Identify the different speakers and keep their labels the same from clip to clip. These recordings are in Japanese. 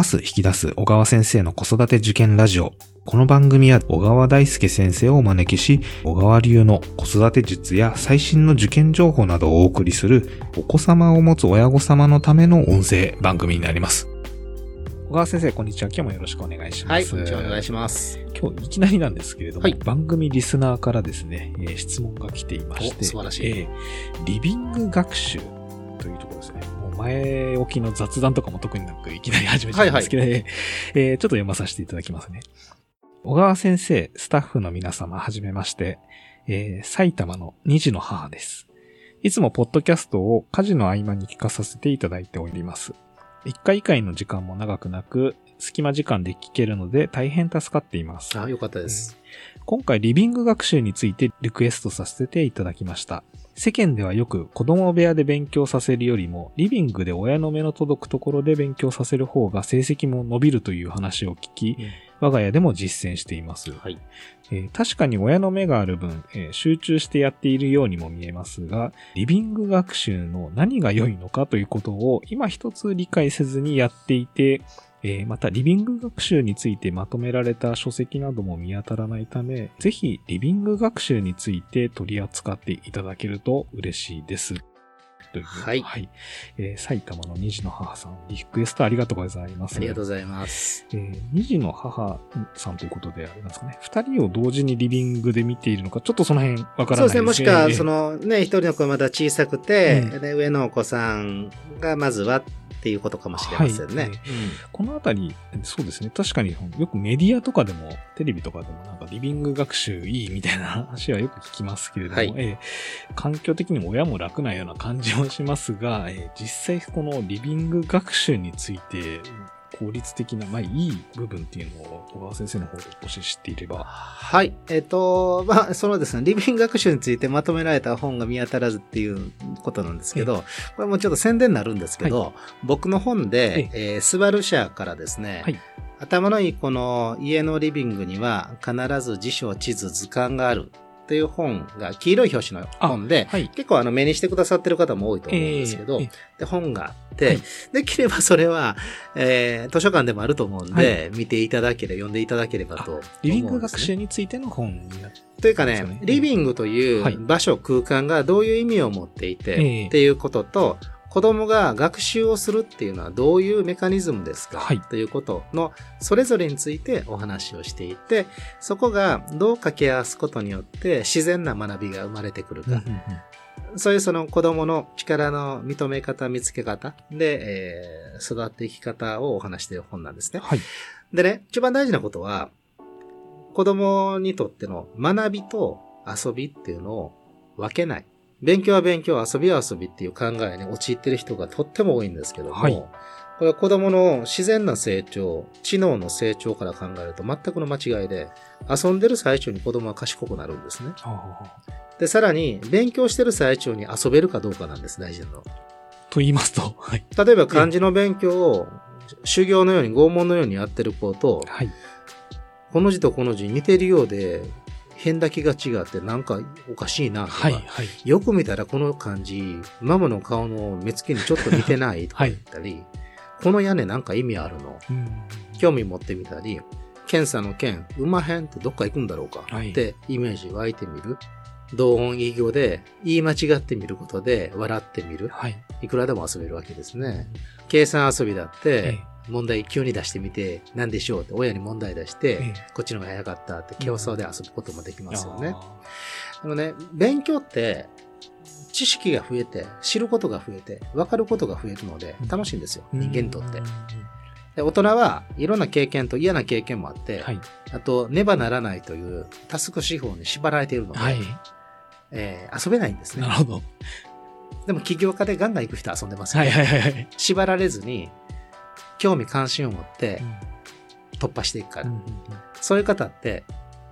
Speaker 1: 伸ばす、引き出す、小川先生の子育て受験ラジオ。この番組は小川大輔先生をお招きし、小川流の子育て術や最新の受験情報などをお送りする、お子様を持つ親御様のための音声番組になります。小川先生、こんにちは。今日もよろしくお願いします。はい、
Speaker 2: こんにちは。お願いします。
Speaker 1: 今日いきなりなんですけれども、はい、番組リスナーからですね、えー、質問が来ていまして、
Speaker 2: 素晴らしい、え
Speaker 1: ー、リビング学習というところですね。前置きの雑談とかも特になくいきなり始めちゃうんですけど、はいはい、えー、ちょっと読まさせていただきますね。小川先生、スタッフの皆様、はじめまして、えー、埼玉の二児の母です。いつもポッドキャストを家事の合間に聞かさせていただいております。1回以外の時間も長くなく、隙間時間で聞けるので大変助かっています。
Speaker 2: あ、よかったです、
Speaker 1: うん、今回リビング学習についてリクエストさせていただきました。世間ではよく子供部屋で勉強させるよりも、リビングで親の目の届くところで勉強させる方が成績も伸びるという話を聞き、うん我が家でも実践しています。はいえー、確かに親の目がある分、えー、集中してやっているようにも見えますが、リビング学習の何が良いのかということを今一つ理解せずにやっていて、えー、また、リビング学習についてまとめられた書籍なども見当たらないため、ぜひ、リビング学習について取り扱っていただけると嬉しいです。という。はい。はい。えー、埼玉の二児の母さん、リクエストありがとうございます。
Speaker 2: ありがとうございます。
Speaker 1: えー、二児の母さんということでありますかね。二人を同時にリビングで見ているのか、ちょっとその辺わからないですね。そうですね。
Speaker 2: もしくは、そのね、一人の子がまだ小さくて、うん、で上のお子さんがまずはっていうことかもしれませんね。はい、
Speaker 1: このあたり、そうですね。確かによくメディアとかでも、テレビとかでもなんかリビング学習いいみたいな話はよく聞きますけれども、はい、えー、環境的にも親も楽なような感じもしますが、えー、実際このリビング学習について効率的な、まあいい部分っていうのを小川先生の方でもし知っていれば。
Speaker 2: はい。えっ、ー、と、まあ、そのですね、リビング学習についてまとめられた本が見当たらずっていうことなんですけど、これもちょっと宣伝になるんですけど、はい、僕の本で、えー、スバル社からですね、はい、頭のいいこの家のリビングには必ず辞書、地図、図鑑があるという本が黄色い表紙の本で、はい、結構あの目にしてくださってる方も多いと思うんですけど、えー、で本があって、はい、できればそれは、えー、図書館でもあると思うんで、はい、見ていただければ、読んでいただければと、ね、
Speaker 1: リビング学習についての本になって
Speaker 2: というかね、リビングという場所、空間がどういう意味を持っていて、っていうことと、子供が学習をするっていうのはどういうメカニズムですか、はい、ということのそれぞれについてお話をしていて、そこがどう掛け合わすことによって自然な学びが生まれてくるか。そういうその子供の力の認め方、見つけ方で、えー、育っていき方をお話している本なんですね。はい、でね、一番大事なことは、子供にとっての学びと遊びっていうのを分けない。勉強は勉強、遊びは遊びっていう考えに陥ってる人がとっても多いんですけども、はい、これは子供の自然な成長、知能の成長から考えると全くの間違いで、遊んでる最中に子供は賢くなるんですね。で、さらに、勉強してる最中に遊べるかどうかなんです、大事なの。
Speaker 1: と言いますと、
Speaker 2: はい、例えば漢字の勉強を修行のように拷問のようにやってる子と、はい、この字とこの字似てるようで変だけが違ってなんかおかしいなとか、はいはい、よく見たらこの漢字、ママの顔の目つきにちょっと似てないとか言ったり、はい、この屋根なんか意味あるの、興味持ってみたり、検査の剣、うまへんってどっか行くんだろうか？ってイメージ湧いてみる。同音異義語で言い間違ってみることで笑ってみる。はい。いくらでも遊べるわけですね。計算遊びだって、問題急に出してみて、何でしょうって親に問題出して、ええ、こっちの方が早かったって競争で遊ぶこともできますよね。でもね、勉強って、知識が増えて、知ることが増えて、分かることが増えるので、楽しいんですよ、人間にとって。で大人はいろんな経験と嫌な経験もあって、はい、あと、ねばならないというタスク手法に縛られているので、はい、えー、遊べないんですね。
Speaker 1: なるほど。
Speaker 2: でも起業家でガンガン行く人は遊んでますよね。はいはいはい、縛られずに、興味関心を持って突破していくから。うんうんうん、そういう方って、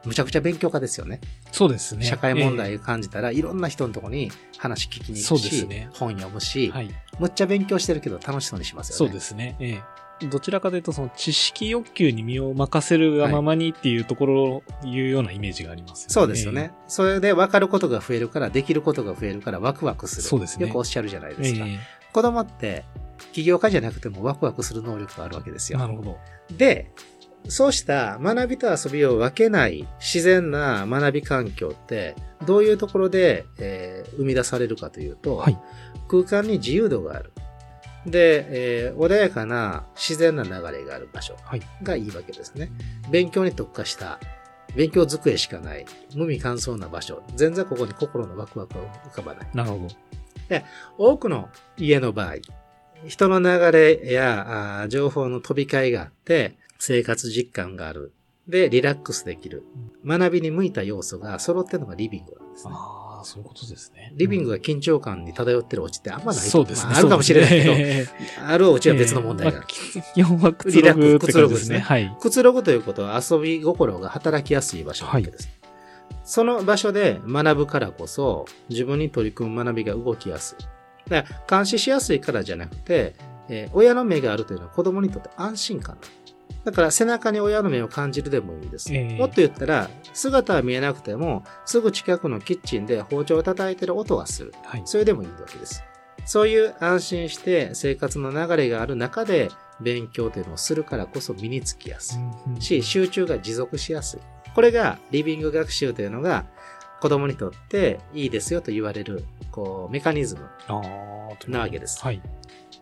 Speaker 2: むちゃくちゃ勉強家ですよね。
Speaker 1: そうですね。
Speaker 2: 社会問題を感じたら、えー、いろんな人のところに話聞きに行くし、ね、本読むし、はい、むっちゃ勉強してるけど楽しそうにしますよね。
Speaker 1: そうですね。えー、どちらかというと、その知識欲求に身を任せるがままにっていうところをいうようなイメージがありますよね。
Speaker 2: そうですよね。それで分かることが増えるから、できることが増えるからワクワクする。そうですね。よくおっしゃるじゃないですか。えー、子供って起業家じゃなくてもワクワクする能力があるわけですよ。
Speaker 1: なるほど。
Speaker 2: で、そうした学びと遊びを分けない自然な学び環境って、どういうところで、えー、生み出されるかというと、はい、空間に自由度がある。で、えー、穏やかな自然な流れがある場所がいいわけですね。はい、勉強に特化した勉強机しかない、無味乾燥な場所。全然ここに心のワクワクは浮かばない。
Speaker 1: なるほど。
Speaker 2: で、多くの家の場合、人の流れや情報の飛び交いがあって、生活実感がある。で、リラックスできる。学びに向いた要素が揃ってるのがリビングなんですね。
Speaker 1: ああ、そういうことですね。
Speaker 2: リビングが緊張感に漂ってるお家ってあんまない
Speaker 1: そうですね。
Speaker 2: あ、るかもしれないけど、ね、あるお家は別の問題が ある。
Speaker 1: 基本はくつろぐくつろぐですね。はい。
Speaker 2: くつろぐということは遊び心が働きやすい場所なわけです。はいその場所で学ぶからこそ、自分に取り組む学びが動きやすい。だから監視しやすいからじゃなくて、えー、親の目があるというのは子供にとって安心感だ。だから背中に親の目を感じるでもいいんです。えー、もっと言ったら、姿は見えなくても、すぐ近くのキッチンで包丁を叩いてる音がする。はい、それでもいいわけです。そういう安心して生活の流れがある中で勉強というのをするからこそ身につきやすいし、集中が持続しやすい。これがリビング学習というのが子供にとっていいですよと言われる、こう、メカニズムなわけです。はい。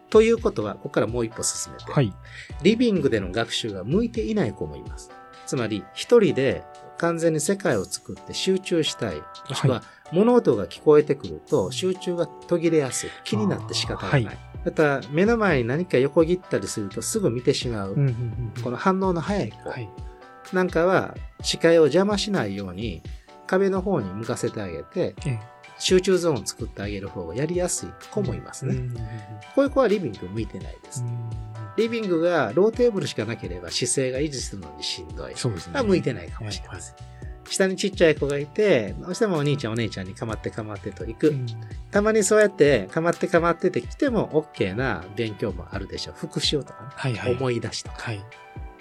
Speaker 2: ということは、ここからもう一歩進めて、はい、リビングでの学習が向いていない子もいます。つまり、一人で完全に世界を作って集中したい。もしくは、物音が聞こえてくると集中が途切れやすい。気になって仕方がない。はい、また、目の前に何か横切ったりするとすぐ見てしまう。この反応の早い子。はい、なんかは、視界を邪魔しないように、壁の方に向かせてあげて、集中ゾーンを作ってあげる方がやりやすい子もいますね。こういう子はリビング向いてないです。リビングがローテーブルしかなければ姿勢が維持するのにしんどい。そうですね。向いてないかもしれません。下にちっちゃい子がいて、どうしてもお兄ちゃんお姉ちゃんにかまってかまってと行く。うん、たまにそうやってかまってかまってて来ても OK な勉強もあるでしょう。復習とか、ねはいはい、思い出しとか。はい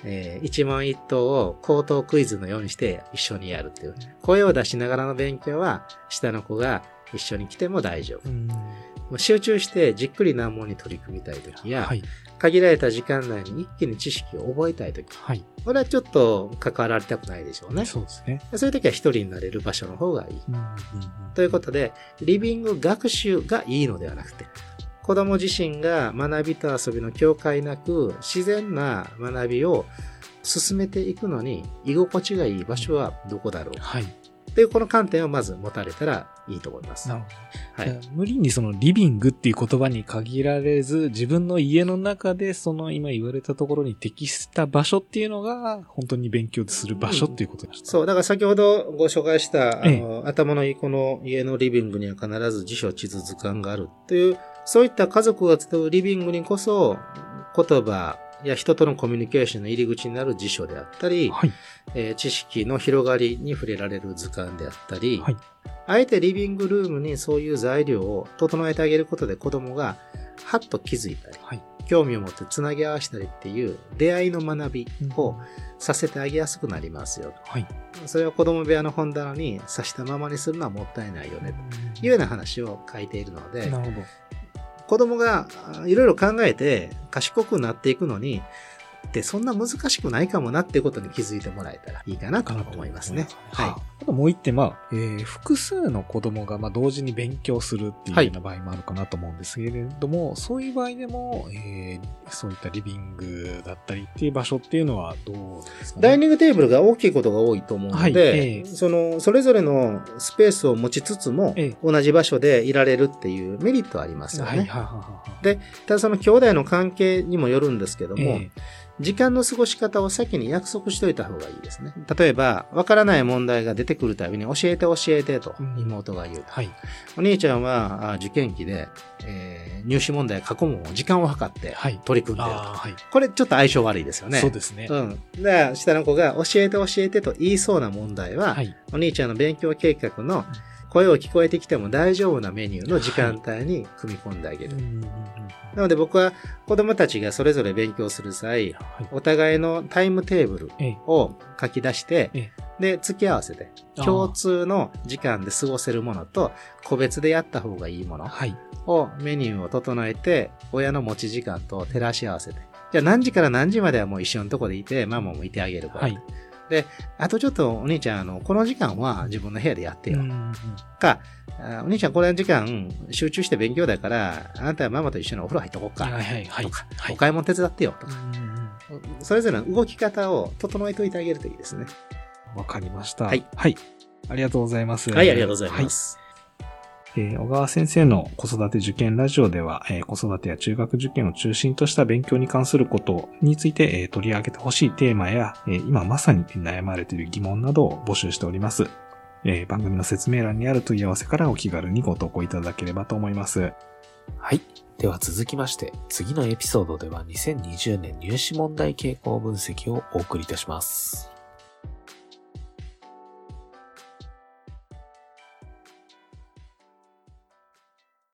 Speaker 2: えー、一問一答を口頭クイズのようにして一緒にやるっていう。声を出しながらの勉強は、下の子が一緒に来ても大丈夫。集中してじっくり難問に取り組みたいときや、はい、限られた時間内に一気に知識を覚えたいとき、はい、これはちょっと関わられたくないでしょうね。
Speaker 1: そうですね。
Speaker 2: そういうときは一人になれる場所の方がいい。ということで、リビング学習がいいのではなくて、子供自身が学びと遊びの境界なく自然な学びを進めていくのに居心地がいい場所はどこだろう。はい。というこの観点をまず持たれたらいいと思います。なるほ
Speaker 1: ど。はい、無理にそのリビングっていう言葉に限られず、自分の家の中でその今言われたところに適した場所っていうのが、本当に勉強する場所っていうことでした、
Speaker 2: うん、そう、だから先ほどご紹介した、あの、ええ、頭のいいこの家のリビングには必ず辞書、地図、図鑑があるというそういった家族が集うリビングにこそ、言葉や人とのコミュニケーションの入り口になる辞書であったり、はい、えー、知識の広がりに触れられる図鑑であったり、はい、あえてリビングルームにそういう材料を整えてあげることで子供がはっと気づいたり、はい、興味を持ってつなぎ合わせたりっていう出会いの学びをさせてあげやすくなりますよ。はい、それを子供部屋の本棚に刺したままにするのはもったいないよねというような話を書いているので、子供がいろいろ考えて賢くなっていくのに、ってそんな難しくないかもなっていうことに気づいてもらえたらいいかなと思いますね。はい。
Speaker 1: あともう一点、まあ、えー、複数の子供がまあ同時に勉強するっていうような場合もあるかなと思うんですけれども、はい、そういう場合でも、えー、そういったリビングだったりっていう場所っていうのはどうですかね？
Speaker 2: ダイニングテーブルが大きいことが多いと思うので、はいえー、その、それぞれのスペースを持ちつつも、えー、同じ場所でいられるっていうメリットはありますよね。はい、はははで、ただその兄弟の関係にもよるんですけども、えー時間の過ごし方を先に約束しといた方がいいですね。例えば、わからない問題が出てくるたびに教えて教えてと妹が言う。うん、はい。お兄ちゃんは受験期で、えー、入試問題過去問を時間を計って取り組んでると。はい、これちょっと相性悪いですよね。
Speaker 1: そうですね。
Speaker 2: うん。で、下の子が教えて教えてと言いそうな問題は、はい、お兄ちゃんの勉強計画の声を聞こえてきても大丈夫なメニューの時間帯に組み込んであげる。はいなので僕は子供たちがそれぞれ勉強する際、はい、お互いのタイムテーブルを書き出して、で、付き合わせて、共通の時間で過ごせるものと、個別でやった方がいいものを、メニューを整えて、親の持ち時間と照らし合わせて。じゃあ何時から何時まではもう一緒のとこでいて、ママもいてあげるから。はい、で、あとちょっとお兄ちゃん、あの、この時間は自分の部屋でやってよ。か、お兄ちゃんこの時間集中して勉強だから、あなたはママと一緒にお風呂入っとこうか。はいはいはい。とか、はい、お買い物手伝ってよ。とか。それぞれの動き方を整えておいてあげるといいですね。
Speaker 1: わかりました。はい。はい。ありがとうございます。
Speaker 2: はい、ありがとうございます。はい
Speaker 1: えー、小川先生の子育て受験ラジオでは、えー、子育てや中学受験を中心とした勉強に関することについて、えー、取り上げてほしいテーマや、え今まさに悩まれている疑問などを募集しております。え番組の説明欄にある問い合わせからお気軽にご投稿いただければと思います。
Speaker 3: はい。では続きまして、次のエピソードでは2020年入試問題傾向分析をお送りいたします。